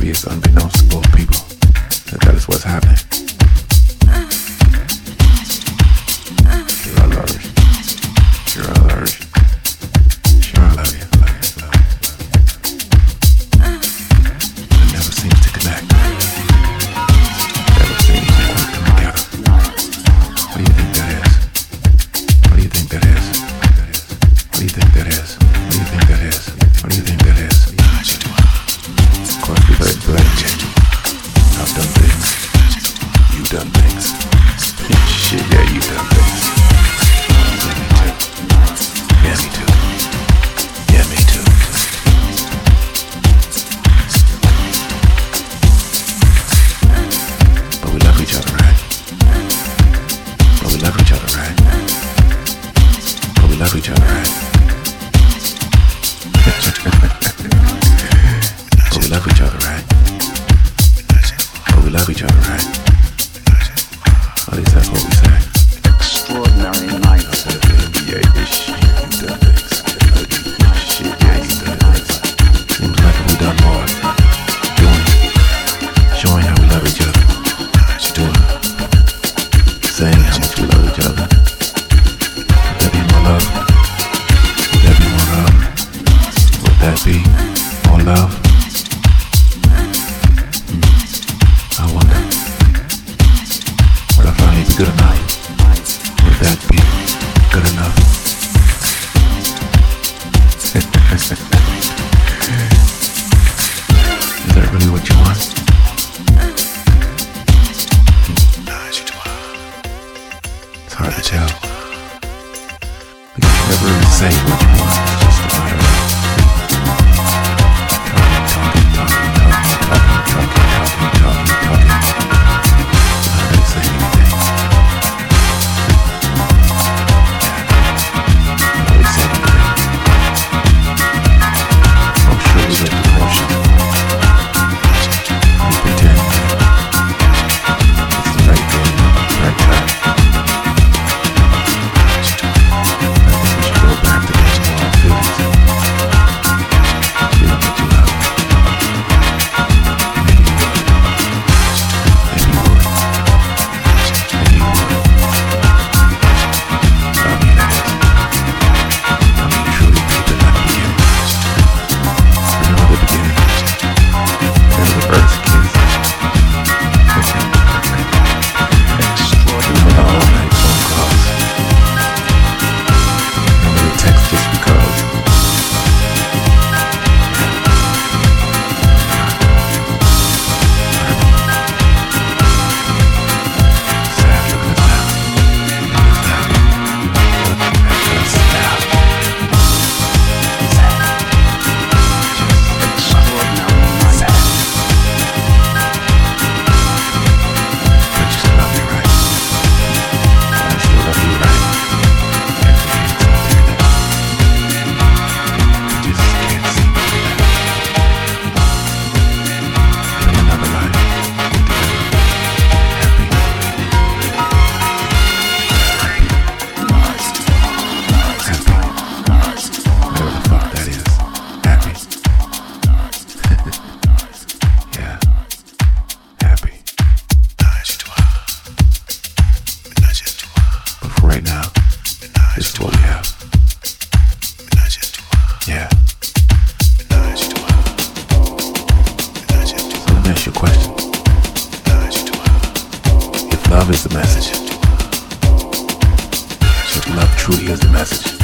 maybe it's unbeknownst to most people that that is what's happening. I toi. Yeah. Ménage. Yeah. Question. If love is the message, if love truly is the message,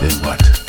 then what?